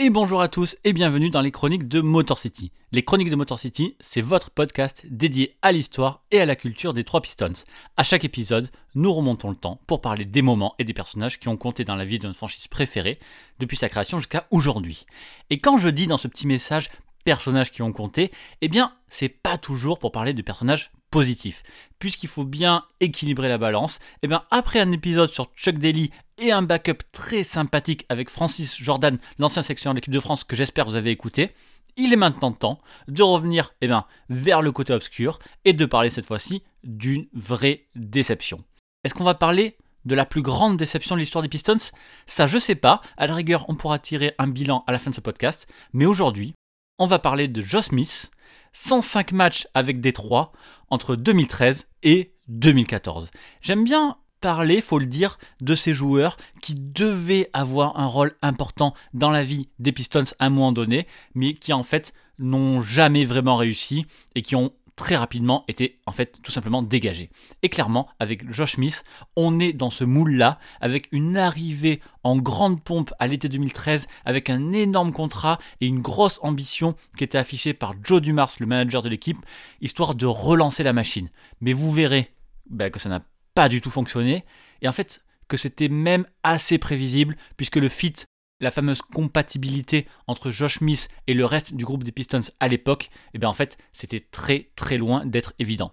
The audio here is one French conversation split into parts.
et bonjour à tous et bienvenue dans les chroniques de Motor City. Les chroniques de Motor City, c'est votre podcast dédié à l'histoire et à la culture des trois Pistons. À chaque épisode, nous remontons le temps pour parler des moments et des personnages qui ont compté dans la vie de notre franchise préférée depuis sa création jusqu'à aujourd'hui. Et quand je dis dans ce petit message personnages qui ont compté, eh bien, c'est pas toujours pour parler de personnages positifs. Puisqu'il faut bien équilibrer la balance, eh bien, après un épisode sur Chuck Daly et un backup très sympathique avec Francis Jordan, l'ancien sélectionneur de l'équipe de France que j'espère vous avez écouté, il est maintenant temps de revenir eh bien, vers le côté obscur et de parler cette fois-ci d'une vraie déception. Est-ce qu'on va parler de la plus grande déception de l'histoire des Pistons? Ça, je sais pas. À la rigueur, on pourra tirer un bilan à la fin de ce podcast. Mais aujourd'hui, on va parler de Joe Smith, 105 matchs avec Détroit entre 2013 et 2014. J'aime bien parler, faut le dire, de ces joueurs qui devaient avoir un rôle important dans la vie des Pistons à un moment donné, mais qui en fait n'ont jamais vraiment réussi et qui ont très rapidement été en fait tout simplement dégagés. Et clairement, avec Josh Smith, on est dans ce moule-là, avec une arrivée en grande pompe à l'été 2013, avec un énorme contrat et une grosse ambition qui était affichée par Joe Dumars, le manager de l'équipe, histoire de relancer la machine. Mais vous verrez ben, que ça n'a pas du tout fonctionné, et en fait que c'était même assez prévisible, puisque le fit la fameuse compatibilité entre Josh Smith et le reste du groupe des Pistons à l'époque, et bien en fait, c'était très très loin d'être évident.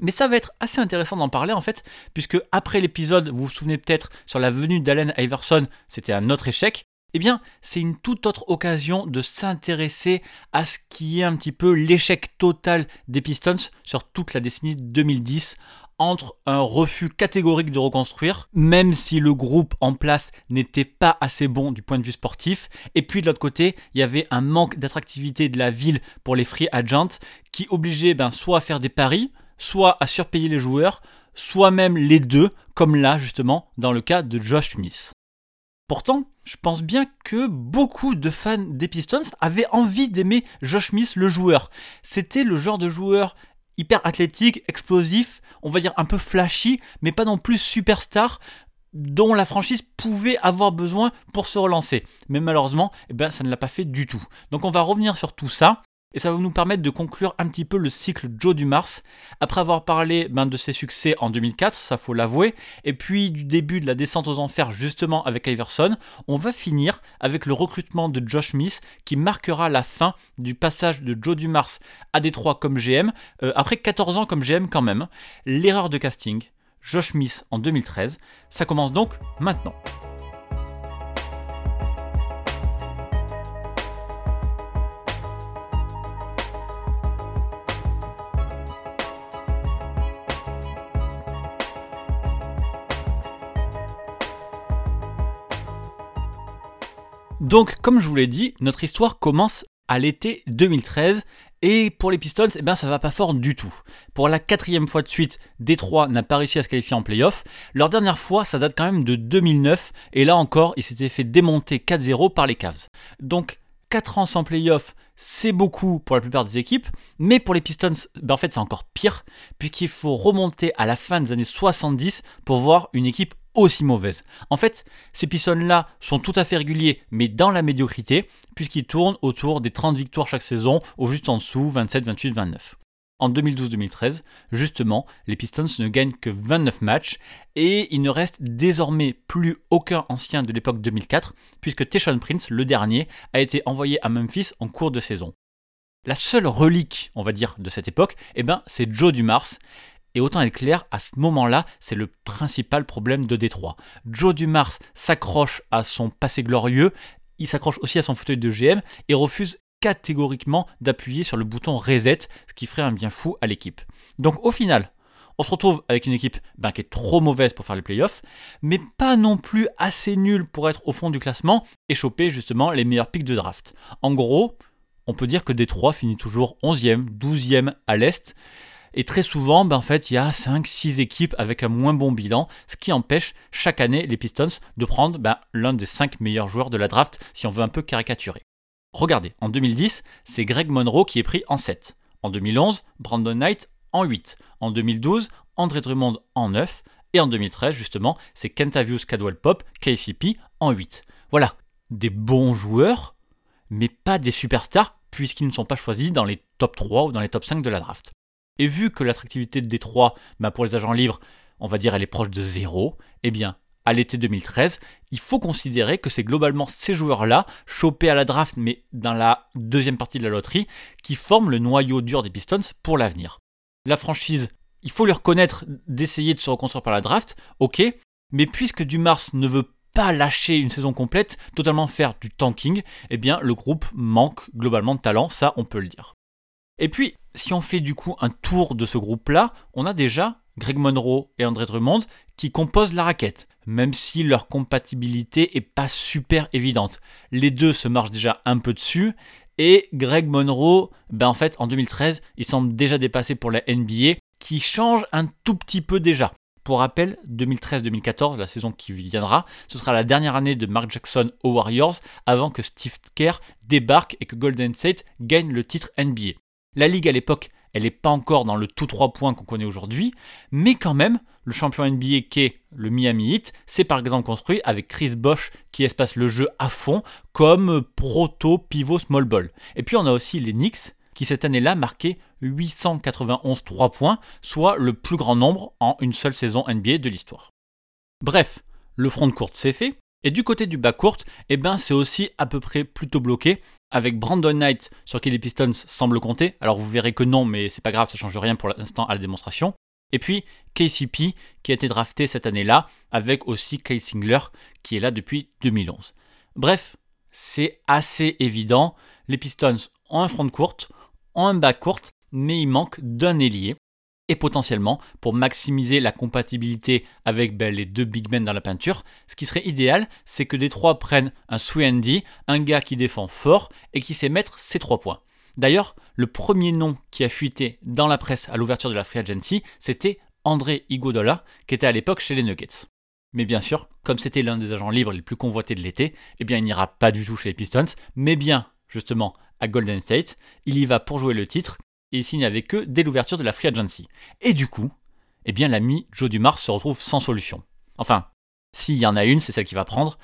Mais ça va être assez intéressant d'en parler en fait, puisque après l'épisode, vous vous souvenez peut-être sur la venue d'Allen Iverson, c'était un autre échec. Eh bien, c'est une toute autre occasion de s'intéresser à ce qui est un petit peu l'échec total des Pistons sur toute la décennie 2010 entre un refus catégorique de reconstruire, même si le groupe en place n'était pas assez bon du point de vue sportif, et puis de l'autre côté, il y avait un manque d'attractivité de la ville pour les free agents qui obligeait ben, soit à faire des paris, soit à surpayer les joueurs, soit même les deux, comme là justement dans le cas de Josh Smith. Pourtant, je pense bien que beaucoup de fans des Pistons avaient envie d'aimer Josh Smith le joueur. C'était le genre de joueur hyper athlétique, explosif, on va dire un peu flashy, mais pas non plus superstar dont la franchise pouvait avoir besoin pour se relancer. Mais malheureusement, eh ben, ça ne l'a pas fait du tout. Donc on va revenir sur tout ça. Et ça va nous permettre de conclure un petit peu le cycle Joe du Mars, après avoir parlé ben, de ses succès en 2004, ça faut l'avouer, et puis du début de la descente aux enfers justement avec Iverson, on va finir avec le recrutement de Josh Smith qui marquera la fin du passage de Joe du Mars à Détroit comme GM, euh, après 14 ans comme GM quand même. L'erreur de casting, Josh Smith en 2013, ça commence donc maintenant. Donc, comme je vous l'ai dit, notre histoire commence à l'été 2013 et pour les Pistons, eh ben, ça va pas fort du tout. Pour la quatrième fois de suite, Détroit n'a pas réussi à se qualifier en playoff. Leur dernière fois, ça date quand même de 2009 et là encore, ils s'étaient fait démonter 4-0 par les Cavs. Donc, 4 ans sans playoff, c'est beaucoup pour la plupart des équipes, mais pour les Pistons, ben en fait c'est encore pire, puisqu'il faut remonter à la fin des années 70 pour voir une équipe aussi mauvaise. En fait, ces Pistons-là sont tout à fait réguliers, mais dans la médiocrité, puisqu'ils tournent autour des 30 victoires chaque saison, au juste en dessous, 27, 28, 29. En 2012-2013, justement, les Pistons ne gagnent que 29 matchs et il ne reste désormais plus aucun ancien de l'époque 2004 puisque Teshon Prince, le dernier, a été envoyé à Memphis en cours de saison. La seule relique, on va dire, de cette époque, eh ben, c'est Joe Dumars. Et autant être clair, à ce moment-là, c'est le principal problème de Détroit. Joe Dumars s'accroche à son passé glorieux, il s'accroche aussi à son fauteuil de GM et refuse catégoriquement d'appuyer sur le bouton reset, ce qui ferait un bien fou à l'équipe. Donc au final, on se retrouve avec une équipe ben, qui est trop mauvaise pour faire les playoffs, mais pas non plus assez nulle pour être au fond du classement et choper justement les meilleurs pics de draft. En gros, on peut dire que Détroit finit toujours 11e, 12e à l'Est. Et très souvent, ben en fait, il y a 5-6 équipes avec un moins bon bilan, ce qui empêche chaque année les Pistons de prendre ben, l'un des 5 meilleurs joueurs de la draft, si on veut un peu caricaturer. Regardez, en 2010, c'est Greg Monroe qui est pris en 7. En 2011, Brandon Knight en 8. En 2012, André Drummond en 9. Et en 2013, justement, c'est Kentavious Cadwell Pop, KCP, en 8. Voilà, des bons joueurs, mais pas des superstars, puisqu'ils ne sont pas choisis dans les top 3 ou dans les top 5 de la draft. Et vu que l'attractivité de Détroit, bah pour les agents libres, on va dire elle est proche de zéro, eh bien, à l'été 2013, il faut considérer que c'est globalement ces joueurs-là, chopés à la draft, mais dans la deuxième partie de la loterie, qui forment le noyau dur des Pistons pour l'avenir. La franchise, il faut lui reconnaître d'essayer de se reconstruire par la draft, ok, mais puisque Dumars ne veut pas lâcher une saison complète, totalement faire du tanking, eh bien le groupe manque globalement de talent, ça on peut le dire. Et puis, si on fait du coup un tour de ce groupe-là, on a déjà Greg Monroe et André Drummond qui composent la raquette, même si leur compatibilité est pas super évidente. Les deux se marchent déjà un peu dessus, et Greg Monroe, ben en fait en 2013, il semble déjà dépassé pour la NBA, qui change un tout petit peu déjà. Pour rappel, 2013-2014, la saison qui viendra, ce sera la dernière année de Mark Jackson aux Warriors avant que Steve Kerr débarque et que Golden State gagne le titre NBA. La ligue à l'époque, elle n'est pas encore dans le tout 3 points qu'on connaît aujourd'hui, mais quand même, le champion NBA qu'est le Miami Heat, c'est par exemple construit avec Chris Bosh qui espace le jeu à fond comme proto pivot small ball. Et puis on a aussi les Knicks qui cette année-là marquaient 891 3 points, soit le plus grand nombre en une seule saison NBA de l'histoire. Bref, le front de courte c'est fait, et du côté du bas court, eh ben c'est aussi à peu près plutôt bloqué, avec Brandon Knight sur qui les Pistons semblent compter. Alors vous verrez que non, mais c'est pas grave, ça change rien pour l'instant à la démonstration. Et puis KCP qui a été drafté cette année-là, avec aussi Kay Singler qui est là depuis 2011. Bref, c'est assez évident. Les Pistons ont un front de courte, ont un bas court, mais il manque d'un ailier et potentiellement pour maximiser la compatibilité avec ben, les deux big men dans la peinture, ce qui serait idéal, c'est que des trois prennent un Sweetie, un gars qui défend fort et qui sait mettre ses trois points. D'ailleurs, le premier nom qui a fuité dans la presse à l'ouverture de la Free Agency, c'était André Iguodala, qui était à l'époque chez les Nuggets. Mais bien sûr, comme c'était l'un des agents libres les plus convoités de l'été, eh bien il n'ira pas du tout chez les Pistons, mais bien justement à Golden State. Il y va pour jouer le titre et il signe avec eux dès l'ouverture de la Free Agency. Et du coup, eh bien l'ami Joe Dumars se retrouve sans solution. Enfin, s'il y en a une, c'est celle qu'il va prendre,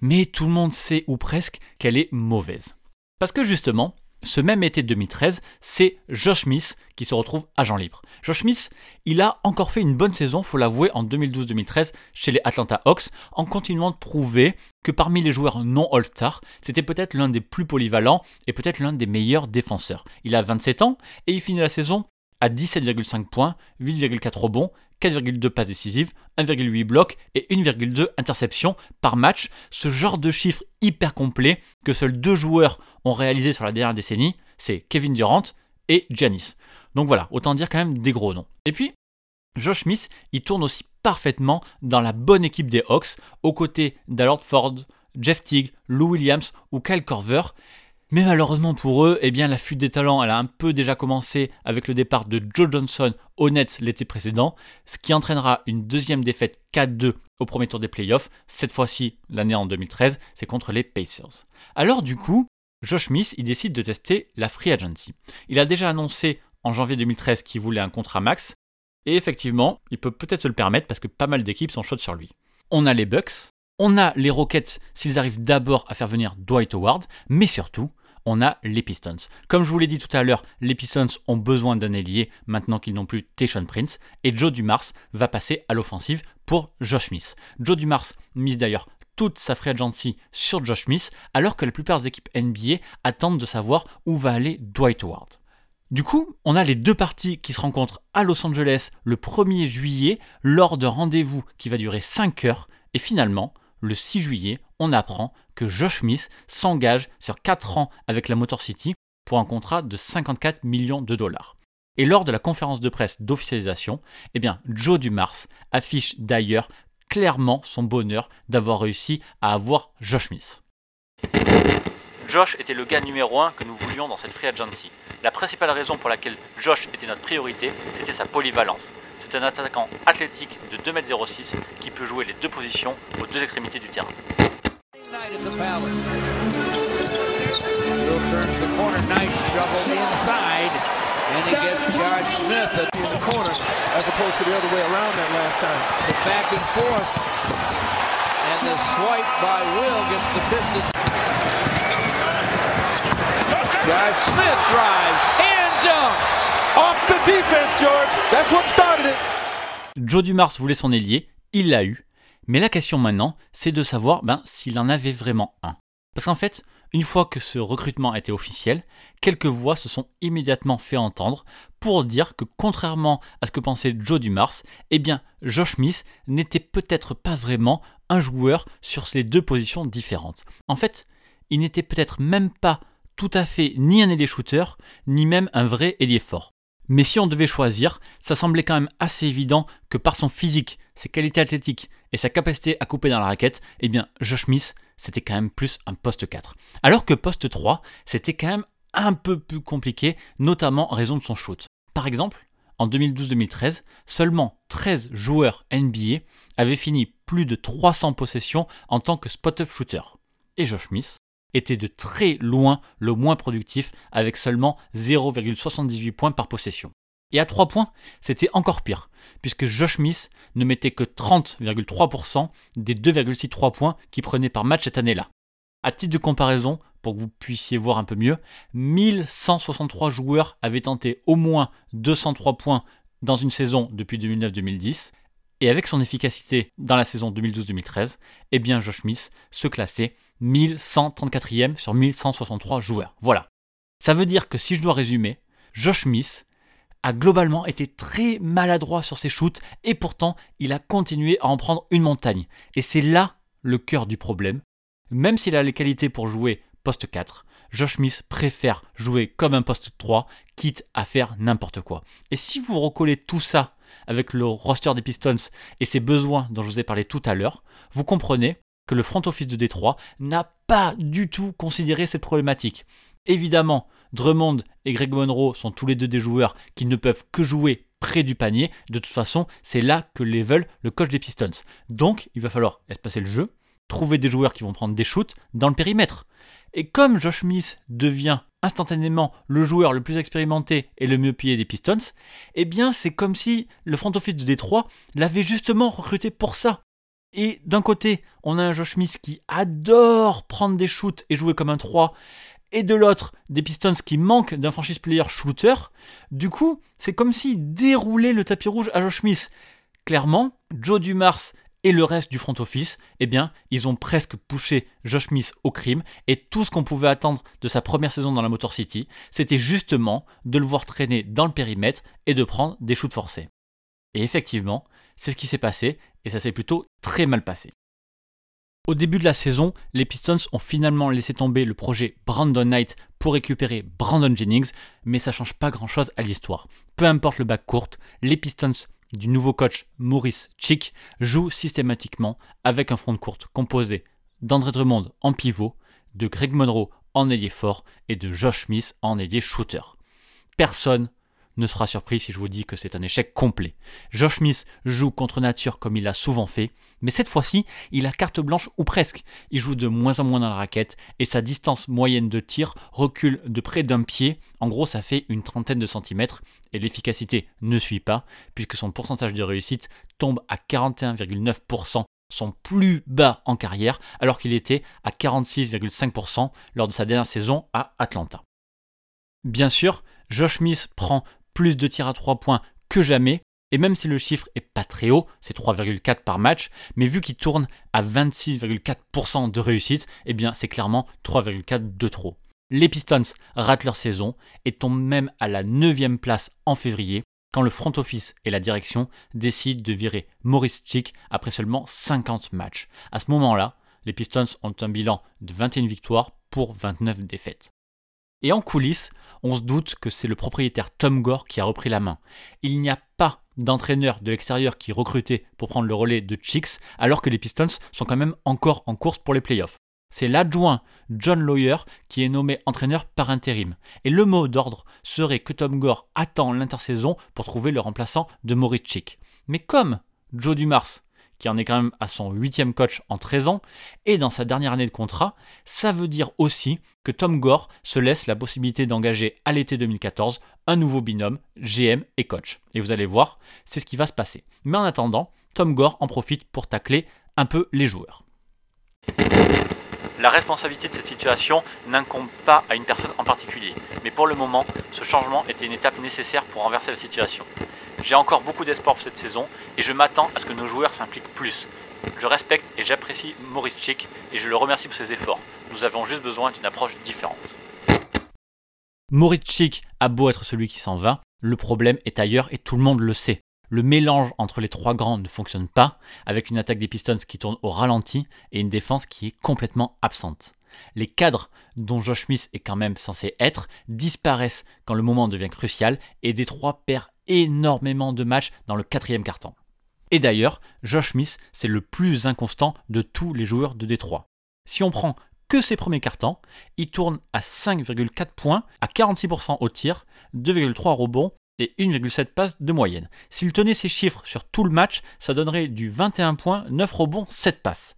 mais tout le monde sait ou presque qu'elle est mauvaise. Parce que justement, ce même été 2013, c'est Josh Smith qui se retrouve agent libre. Josh Smith, il a encore fait une bonne saison, faut l'avouer, en 2012-2013 chez les Atlanta Hawks, en continuant de prouver que parmi les joueurs non All-Star, c'était peut-être l'un des plus polyvalents et peut-être l'un des meilleurs défenseurs. Il a 27 ans et il finit la saison à 17,5 points, 8,4 rebonds, 4,2 passes décisives, 1,8 blocs et 1,2 interceptions par match. Ce genre de chiffre hyper complet que seuls deux joueurs ont réalisé sur la dernière décennie, c'est Kevin Durant et Giannis. Donc voilà, autant dire quand même des gros noms. Et puis, Josh Smith, il tourne aussi parfaitement dans la bonne équipe des Hawks, aux côtés d'Alord Ford, Jeff Teague, Lou Williams ou Kyle Korver. Mais malheureusement pour eux, eh la fuite des talents, a un peu déjà commencé avec le départ de Joe Johnson au Nets l'été précédent, ce qui entraînera une deuxième défaite 4-2 au premier tour des playoffs. Cette fois-ci, l'année en 2013, c'est contre les Pacers. Alors du coup, Josh Smith, il décide de tester la free agency. Il a déjà annoncé en janvier 2013 qu'il voulait un contrat max, et effectivement, il peut peut-être se le permettre parce que pas mal d'équipes sont chaudes sur lui. On a les Bucks, on a les Rockets s'ils arrivent d'abord à faire venir Dwight Howard, mais surtout, on a les Pistons. Comme je vous l'ai dit tout à l'heure, les Pistons ont besoin d'un ailier maintenant qu'ils n'ont plus Tayshaun Prince et Joe Dumars va passer à l'offensive pour Josh Smith. Joe Dumars mise d'ailleurs toute sa free agency sur Josh Smith alors que la plupart des équipes NBA attendent de savoir où va aller Dwight Howard. Du coup, on a les deux parties qui se rencontrent à Los Angeles le 1er juillet lors d'un rendez-vous qui va durer 5 heures et finalement, le 6 juillet, on apprend que Josh Smith s'engage sur 4 ans avec la Motor City pour un contrat de 54 millions de dollars. Et lors de la conférence de presse d'officialisation, eh bien, Joe Dumars affiche d'ailleurs clairement son bonheur d'avoir réussi à avoir Josh Smith. Josh était le gars numéro 1 que nous voulions dans cette free agency. La principale raison pour laquelle Josh était notre priorité, c'était sa polyvalence. C'est un attaquant athlétique de 2m06 qui peut jouer les deux positions aux deux extrémités du terrain. And he gets Josh Smith at in the corner as opposed to the other way around that last time. the back and forth. And the swipe by Will gets the Pistons. Josh Smith drives and dunks. The defense. Joe Dumars voulait son ailier, il l'a eu. Mais la question maintenant, c'est de savoir ben, s'il en avait vraiment un. Parce qu'en fait, une fois que ce recrutement été officiel, quelques voix se sont immédiatement fait entendre pour dire que contrairement à ce que pensait Joe Dumars, eh bien Josh Smith n'était peut-être pas vraiment un joueur sur les deux positions différentes. En fait, il n'était peut-être même pas tout à fait ni un ailier shooter, ni même un vrai ailier fort. Mais si on devait choisir, ça semblait quand même assez évident que par son physique, ses qualités athlétiques et sa capacité à couper dans la raquette, eh bien Josh Smith, c'était quand même plus un poste 4. Alors que poste 3, c'était quand même un peu plus compliqué, notamment en raison de son shoot. Par exemple, en 2012-2013, seulement 13 joueurs NBA avaient fini plus de 300 possessions en tant que spot-up shooter. Et Josh Smith était de très loin le moins productif avec seulement 0,78 points par possession. Et à 3 points, c'était encore pire, puisque Josh Smith ne mettait que 30,3% des 2,63 points qu'il prenait par match cette année-là. À titre de comparaison, pour que vous puissiez voir un peu mieux, 1163 joueurs avaient tenté au moins 203 points dans une saison depuis 2009-2010, et avec son efficacité dans la saison 2012-2013, eh bien Josh Smith se classait 1134e sur 1163 joueurs. Voilà. Ça veut dire que si je dois résumer, Josh Smith a globalement été très maladroit sur ses shoots et pourtant il a continué à en prendre une montagne. Et c'est là le cœur du problème. Même s'il a les qualités pour jouer poste 4, Josh Smith préfère jouer comme un poste 3, quitte à faire n'importe quoi. Et si vous recollez tout ça avec le roster des Pistons et ses besoins dont je vous ai parlé tout à l'heure, vous comprenez que le front office de Détroit n'a pas du tout considéré cette problématique. Évidemment, Drummond et Greg Monroe sont tous les deux des joueurs qui ne peuvent que jouer près du panier. De toute façon, c'est là que les veulent le coach des Pistons. Donc, il va falloir espacer le jeu, trouver des joueurs qui vont prendre des shoots dans le périmètre. Et comme Josh Smith devient instantanément le joueur le plus expérimenté et le mieux payé des Pistons, eh bien c'est comme si le front office de Détroit l'avait justement recruté pour ça. Et d'un côté, on a un Josh Smith qui adore prendre des shoots et jouer comme un 3, et de l'autre, des Pistons qui manquent d'un franchise player shooter. Du coup, c'est comme si déroulait le tapis rouge à Josh Smith. Clairement, Joe Dumars et le reste du front office, eh bien, ils ont presque poussé Josh Smith au crime et tout ce qu'on pouvait attendre de sa première saison dans la Motor City, c'était justement de le voir traîner dans le périmètre et de prendre des shoots forcés. Et effectivement, c'est ce qui s'est passé et ça s'est plutôt très mal passé. Au début de la saison, les Pistons ont finalement laissé tomber le projet Brandon Knight pour récupérer Brandon Jennings, mais ça change pas grand chose à l'histoire. Peu importe le bac court, les Pistons du nouveau coach Maurice Chick jouent systématiquement avec un front de courte composé d'André Drummond en pivot, de Greg Monroe en ailier fort et de Josh Smith en ailier shooter. Personne ne sera surpris si je vous dis que c'est un échec complet. Josh Smith joue contre nature comme il l'a souvent fait, mais cette fois-ci, il a carte blanche ou presque. Il joue de moins en moins dans la raquette et sa distance moyenne de tir recule de près d'un pied. En gros, ça fait une trentaine de centimètres et l'efficacité ne suit pas puisque son pourcentage de réussite tombe à 41,9% son plus bas en carrière, alors qu'il était à 46,5% lors de sa dernière saison à Atlanta. Bien sûr, Josh Smith prend plus de tirs à 3 points que jamais, et même si le chiffre est pas très haut, c'est 3,4 par match, mais vu qu'il tourne à 26,4% de réussite, eh bien c'est clairement 3,4 de trop. Les Pistons ratent leur saison et tombent même à la 9 place en février, quand le front office et la direction décident de virer Maurice Chick après seulement 50 matchs. À ce moment-là, les Pistons ont un bilan de 21 victoires pour 29 défaites. Et en coulisses, on se doute que c'est le propriétaire Tom Gore qui a repris la main. Il n'y a pas d'entraîneur de l'extérieur qui est recruté pour prendre le relais de Chicks, alors que les Pistons sont quand même encore en course pour les playoffs. C'est l'adjoint John Lawyer qui est nommé entraîneur par intérim. Et le mot d'ordre serait que Tom Gore attend l'intersaison pour trouver le remplaçant de Maurice Chick. Mais comme Joe Dumars, qui en est quand même à son huitième coach en 13 ans, et dans sa dernière année de contrat, ça veut dire aussi que Tom Gore se laisse la possibilité d'engager à l'été 2014 un nouveau binôme, GM et coach. Et vous allez voir, c'est ce qui va se passer. Mais en attendant, Tom Gore en profite pour tacler un peu les joueurs. La responsabilité de cette situation n'incombe pas à une personne en particulier, mais pour le moment, ce changement était une étape nécessaire pour renverser la situation. J'ai encore beaucoup d'espoir pour cette saison et je m'attends à ce que nos joueurs s'impliquent plus. Je respecte et j'apprécie Maurice Chick et je le remercie pour ses efforts. Nous avons juste besoin d'une approche différente. Maurice Chick a beau être celui qui s'en va, le problème est ailleurs et tout le monde le sait. Le mélange entre les trois grands ne fonctionne pas, avec une attaque des Pistons qui tourne au ralenti et une défense qui est complètement absente. Les cadres, dont Josh Smith est quand même censé être, disparaissent quand le moment devient crucial et Détroit perd énormément de matchs dans le quatrième carton. Et d'ailleurs, Josh Smith, c'est le plus inconstant de tous les joueurs de Détroit. Si on prend que ses premiers cartons, il tourne à 5,4 points, à 46% au tir, 2,3 rebonds et 1,7 passes de moyenne. S'il tenait ces chiffres sur tout le match, ça donnerait du 21 points, 9 rebonds, 7 passes.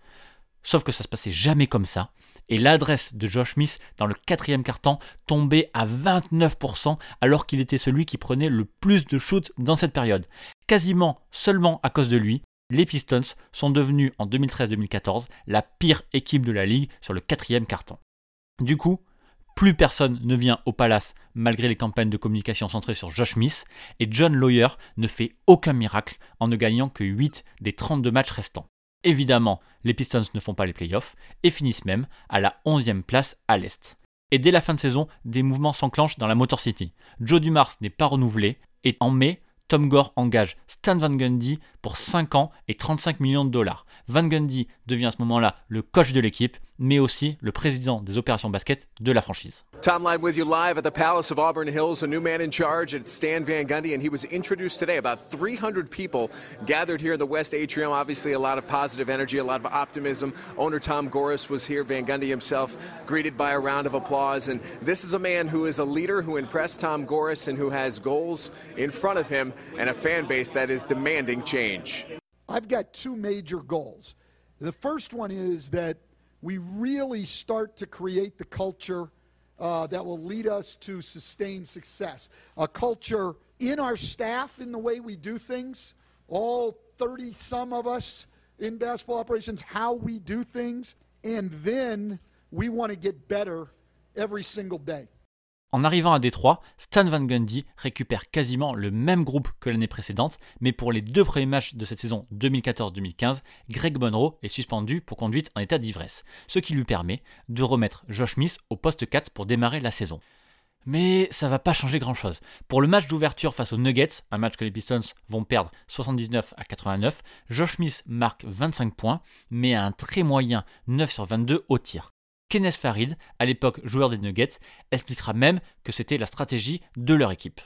Sauf que ça se passait jamais comme ça. Et l'adresse de Josh Smith dans le quatrième carton tombait à 29% alors qu'il était celui qui prenait le plus de shoots dans cette période. Quasiment seulement à cause de lui, les Pistons sont devenus en 2013-2014 la pire équipe de la ligue sur le quatrième carton. Du coup, plus personne ne vient au Palace malgré les campagnes de communication centrées sur Josh Smith et John Lawyer ne fait aucun miracle en ne gagnant que 8 des 32 matchs restants. Évidemment, les Pistons ne font pas les playoffs et finissent même à la 11e place à l'Est. Et dès la fin de saison, des mouvements s'enclenchent dans la Motor City. Joe Dumars n'est pas renouvelé et en mai, Tom Gore engage Stan Van Gundy pour 5 ans et 35 millions de dollars. Van Gundy devient à ce moment-là le coach de l'équipe, mais aussi le président des opérations basket de la franchise. Tom Line with you live at the Palace of Auburn Hills. A new man in charge, it's Stan Van Gundy, and he was introduced today. About 300 people gathered here in the West Atrium. Obviously, a lot of positive energy, a lot of optimism. Owner Tom Goris was here. Van Gundy himself greeted by a round of applause. And this is a man who is a leader who impressed Tom Goris and who has goals in front of him and a fan base that is demanding change. I've got two major goals. The first one is that we really start to create the culture uh, that will lead us to sustained success. A culture in our staff, in the way we do things, all 30 some of us in basketball operations, how we do things, and then we want to get better every single day. En arrivant à Détroit, Stan Van Gundy récupère quasiment le même groupe que l'année précédente, mais pour les deux premiers matchs de cette saison 2014-2015, Greg Monroe est suspendu pour conduite en état d'ivresse, ce qui lui permet de remettre Josh Smith au poste 4 pour démarrer la saison. Mais ça va pas changer grand chose. Pour le match d'ouverture face aux Nuggets, un match que les Pistons vont perdre 79 à 89, Josh Smith marque 25 points, mais a un très moyen 9 sur 22 au tir. Kenneth Farid, à l'époque joueur des Nuggets, expliquera même que c'était la stratégie de leur équipe.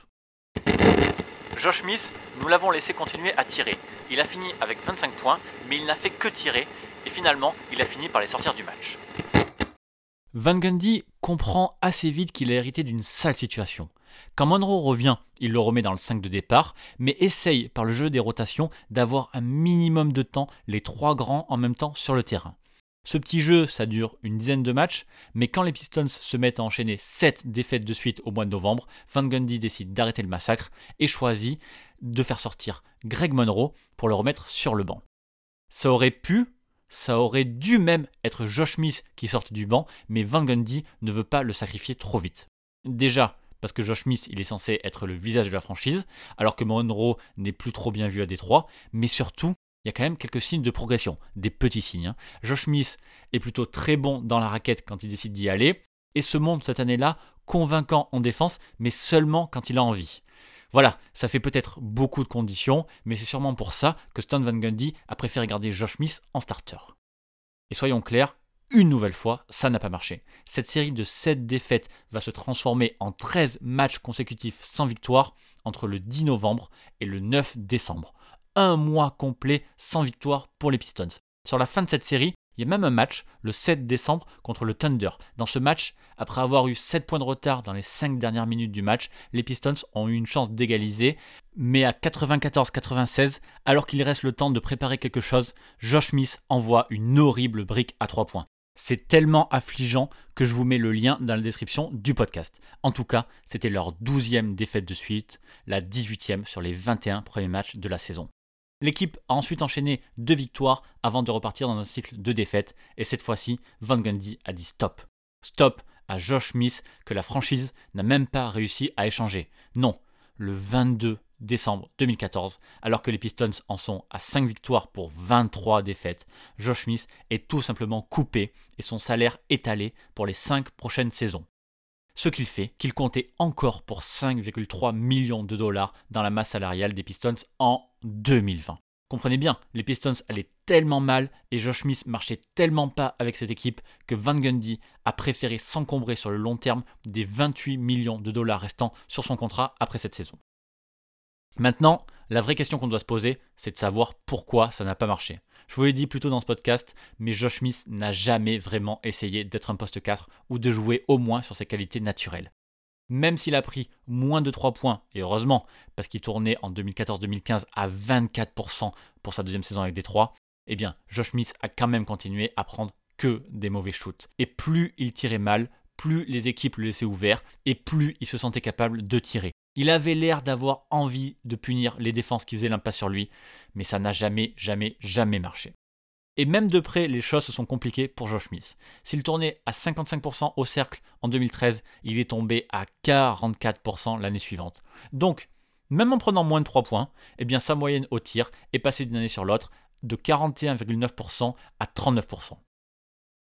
Josh Smith, nous l'avons laissé continuer à tirer. Il a fini avec 25 points, mais il n'a fait que tirer, et finalement, il a fini par les sortir du match. Van Gundy comprend assez vite qu'il a hérité d'une sale situation. Quand Monroe revient, il le remet dans le 5 de départ, mais essaye par le jeu des rotations d'avoir un minimum de temps les trois grands en même temps sur le terrain. Ce petit jeu, ça dure une dizaine de matchs, mais quand les Pistons se mettent à enchaîner 7 défaites de suite au mois de novembre, Van Gundy décide d'arrêter le massacre et choisit de faire sortir Greg Monroe pour le remettre sur le banc. Ça aurait pu, ça aurait dû même être Josh Smith qui sorte du banc, mais Van Gundy ne veut pas le sacrifier trop vite. Déjà, parce que Josh Smith, il est censé être le visage de la franchise, alors que Monroe n'est plus trop bien vu à Détroit, mais surtout il y a quand même quelques signes de progression, des petits signes. Hein. Josh Smith est plutôt très bon dans la raquette quand il décide d'y aller, et se montre cette année-là convaincant en défense, mais seulement quand il a envie. Voilà, ça fait peut-être beaucoup de conditions, mais c'est sûrement pour ça que Stan Van Gundy a préféré garder Josh Smith en starter. Et soyons clairs, une nouvelle fois, ça n'a pas marché. Cette série de 7 défaites va se transformer en 13 matchs consécutifs sans victoire entre le 10 novembre et le 9 décembre un mois complet sans victoire pour les Pistons. Sur la fin de cette série, Il y a même un match le 7 décembre contre le Thunder. Dans ce match, après avoir eu 7 points de retard dans les 5 dernières minutes du match, les Pistons ont eu une chance d'égaliser, mais à 94-96, alors qu'il reste le temps de préparer quelque chose, Josh Smith envoie une horrible brique à 3 points. C'est tellement affligeant que je vous mets le lien dans la description du podcast. En tout cas, c'était leur 12e défaite de suite, la 18e sur les 21 premiers matchs de la saison. L'équipe a ensuite enchaîné deux victoires avant de repartir dans un cycle de défaites, et cette fois-ci, Van Gundy a dit stop. Stop à Josh Smith que la franchise n'a même pas réussi à échanger. Non, le 22 décembre 2014, alors que les Pistons en sont à 5 victoires pour 23 défaites, Josh Smith est tout simplement coupé et son salaire étalé pour les 5 prochaines saisons. Ce qu'il fait qu'il comptait encore pour 5,3 millions de dollars dans la masse salariale des Pistons en 2020. Comprenez bien, les Pistons allaient tellement mal et Josh Smith marchait tellement pas avec cette équipe que Van Gundy a préféré s'encombrer sur le long terme des 28 millions de dollars restants sur son contrat après cette saison. Maintenant, la vraie question qu'on doit se poser, c'est de savoir pourquoi ça n'a pas marché. Je vous l'ai dit plus tôt dans ce podcast, mais Josh Smith n'a jamais vraiment essayé d'être un poste 4 ou de jouer au moins sur ses qualités naturelles. Même s'il a pris moins de 3 points, et heureusement, parce qu'il tournait en 2014-2015 à 24% pour sa deuxième saison avec Détroit, eh bien, Josh Smith a quand même continué à prendre que des mauvais shoots. Et plus il tirait mal, plus les équipes le laissaient ouvert, et plus il se sentait capable de tirer. Il avait l'air d'avoir envie de punir les défenses qui faisaient l'impasse sur lui, mais ça n'a jamais, jamais, jamais marché. Et même de près, les choses se sont compliquées pour Josh Smith. S'il tournait à 55% au cercle en 2013, il est tombé à 44% l'année suivante. Donc, même en prenant moins de 3 points, eh bien sa moyenne au tir est passée d'une année sur l'autre de 41,9% à 39%.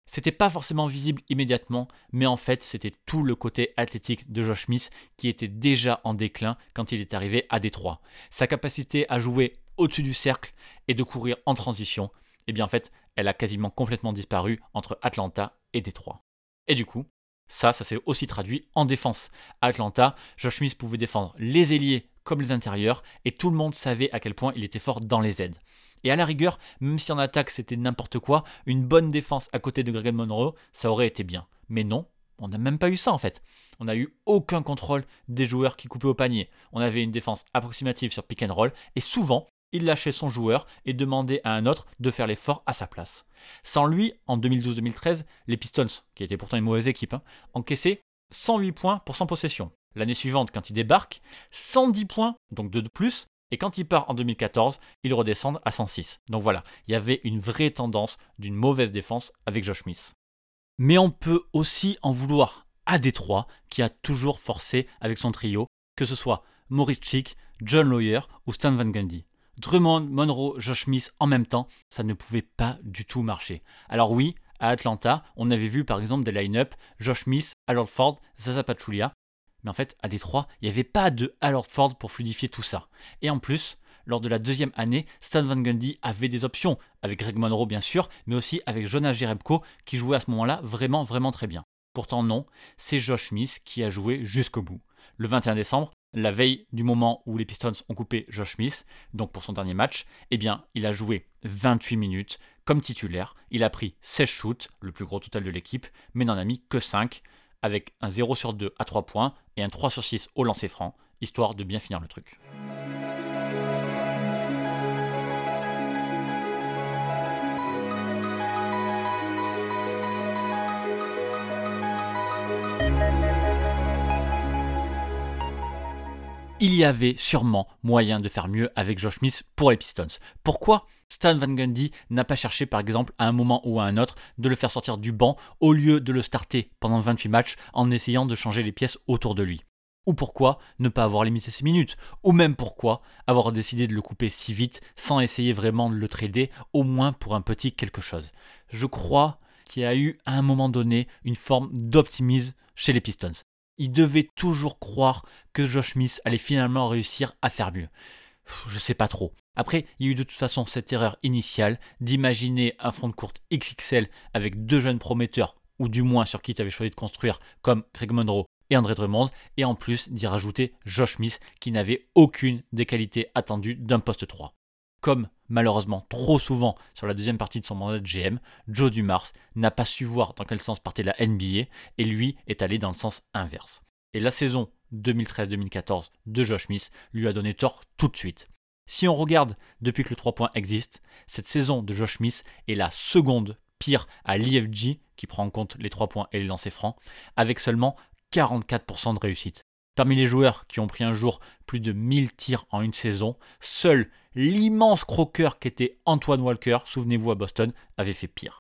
C'était pas forcément visible immédiatement, mais en fait, c'était tout le côté athlétique de Josh Smith qui était déjà en déclin quand il est arrivé à Détroit. Sa capacité à jouer au-dessus du cercle et de courir en transition, eh bien en fait, elle a quasiment complètement disparu entre Atlanta et Détroit. Et du coup, ça, ça s'est aussi traduit en défense. À Atlanta, Josh Smith pouvait défendre les ailiers comme les intérieurs, et tout le monde savait à quel point il était fort dans les aides. Et à la rigueur, même si en attaque c'était n'importe quoi, une bonne défense à côté de Greg Monroe, ça aurait été bien. Mais non, on n'a même pas eu ça en fait. On n'a eu aucun contrôle des joueurs qui coupaient au panier. On avait une défense approximative sur pick and roll et souvent il lâchait son joueur et demandait à un autre de faire l'effort à sa place. Sans lui, en 2012-2013, les Pistons, qui étaient pourtant une mauvaise équipe, hein, encaissaient 108 points pour 100 possession. L'année suivante, quand il débarque, 110 points, donc 2 de plus, et quand il part en 2014, ils redescendent à 106. Donc voilà, il y avait une vraie tendance d'une mauvaise défense avec Josh Smith. Mais on peut aussi en vouloir à Détroit, qui a toujours forcé avec son trio, que ce soit Maurice Chick, John Lawyer ou Stan Van Gundy. Drummond, Monroe, Josh Smith en même temps, ça ne pouvait pas du tout marcher. Alors oui, à Atlanta, on avait vu par exemple des line-up Josh Smith, Harold Ford, Zaza Pachulia, mais en fait, à Détroit, il n'y avait pas de Harold Ford pour fluidifier tout ça. Et en plus, lors de la deuxième année, Stan Van Gundy avait des options, avec Greg Monroe bien sûr, mais aussi avec Jonas Jerebko, qui jouait à ce moment-là vraiment vraiment très bien. Pourtant non, c'est Josh Smith qui a joué jusqu'au bout. Le 21 décembre, la veille du moment où les Pistons ont coupé Josh Smith, donc pour son dernier match, eh bien, il a joué 28 minutes comme titulaire. Il a pris 16 shoots, le plus gros total de l'équipe, mais n'en a mis que 5 avec un 0 sur 2 à 3 points et un 3 sur 6 au lancer franc, histoire de bien finir le truc. Il y avait sûrement moyen de faire mieux avec Josh Smith pour les Pistons. Pourquoi Stan Van Gundy n'a pas cherché par exemple à un moment ou à un autre de le faire sortir du banc au lieu de le starter pendant 28 matchs en essayant de changer les pièces autour de lui? Ou pourquoi ne pas avoir limité ses minutes? Ou même pourquoi avoir décidé de le couper si vite sans essayer vraiment de le trader au moins pour un petit quelque chose? Je crois qu'il y a eu à un moment donné une forme d'optimisme chez les Pistons il devait toujours croire que Josh Smith allait finalement réussir à faire mieux. Je sais pas trop. Après, il y a eu de toute façon cette erreur initiale d'imaginer un front de courte XXL avec deux jeunes prometteurs, ou du moins sur qui tu avais choisi de construire, comme Greg Monroe et André Drummond, et en plus d'y rajouter Josh Smith qui n'avait aucune des qualités attendues d'un poste 3. Comme malheureusement trop souvent sur la deuxième partie de son mandat de GM, Joe Dumars n'a pas su voir dans quel sens partait la NBA et lui est allé dans le sens inverse. Et la saison 2013-2014 de Josh Smith lui a donné tort tout de suite. Si on regarde depuis que le 3 points existe, cette saison de Josh Smith est la seconde pire à l'IFG, qui prend en compte les 3 points et les lancers francs, avec seulement 44% de réussite. Parmi les joueurs qui ont pris un jour plus de 1000 tirs en une saison, seul l'immense croqueur qui était Antoine Walker, souvenez-vous à Boston, avait fait pire.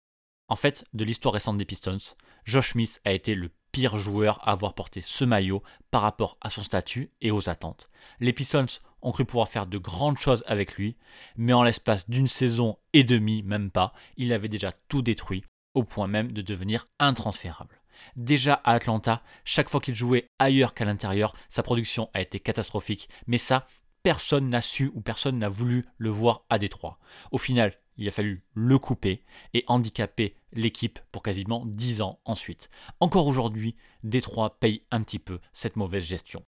En fait, de l'histoire récente des Pistons, Josh Smith a été le pire joueur à avoir porté ce maillot par rapport à son statut et aux attentes. Les Pistons ont cru pouvoir faire de grandes choses avec lui, mais en l'espace d'une saison et demie, même pas, il avait déjà tout détruit, au point même de devenir intransférable. Déjà à Atlanta, chaque fois qu'il jouait ailleurs qu'à l'intérieur, sa production a été catastrophique, mais ça, personne n'a su ou personne n'a voulu le voir à Détroit. Au final, il a fallu le couper et handicaper l'équipe pour quasiment 10 ans ensuite. Encore aujourd'hui, Détroit paye un petit peu cette mauvaise gestion.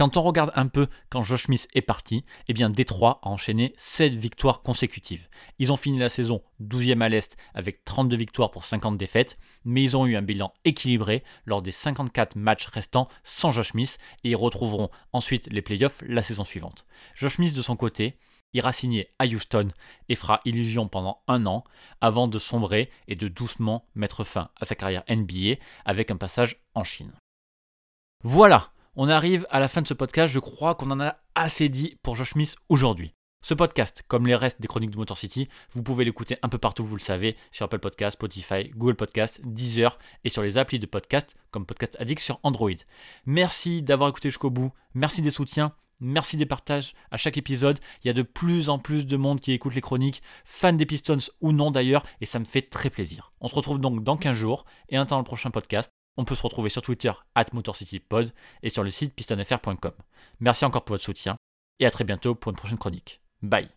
Quand on regarde un peu quand Josh Smith est parti, eh bien Détroit a enchaîné 7 victoires consécutives. Ils ont fini la saison 12e à l'Est avec 32 victoires pour 50 défaites, mais ils ont eu un bilan équilibré lors des 54 matchs restants sans Josh Smith et ils retrouveront ensuite les playoffs la saison suivante. Josh Smith de son côté, ira signer à Houston et fera illusion pendant un an avant de sombrer et de doucement mettre fin à sa carrière NBA avec un passage en Chine. Voilà, on arrive à la fin de ce podcast, je crois qu'on en a assez dit pour Josh Smith aujourd'hui. Ce podcast, comme les restes des chroniques de Motor City, vous pouvez l'écouter un peu partout, vous le savez, sur Apple Podcast, Spotify, Google Podcast, Deezer et sur les applis de podcast comme Podcast Addict sur Android. Merci d'avoir écouté jusqu'au bout, merci des soutiens, merci des partages à chaque épisode. Il y a de plus en plus de monde qui écoute les chroniques, fans des Pistons ou non d'ailleurs, et ça me fait très plaisir. On se retrouve donc dans 15 jours et un temps le prochain podcast. On peut se retrouver sur Twitter at MotorCityPod et sur le site pistonfr.com. Merci encore pour votre soutien et à très bientôt pour une prochaine chronique. Bye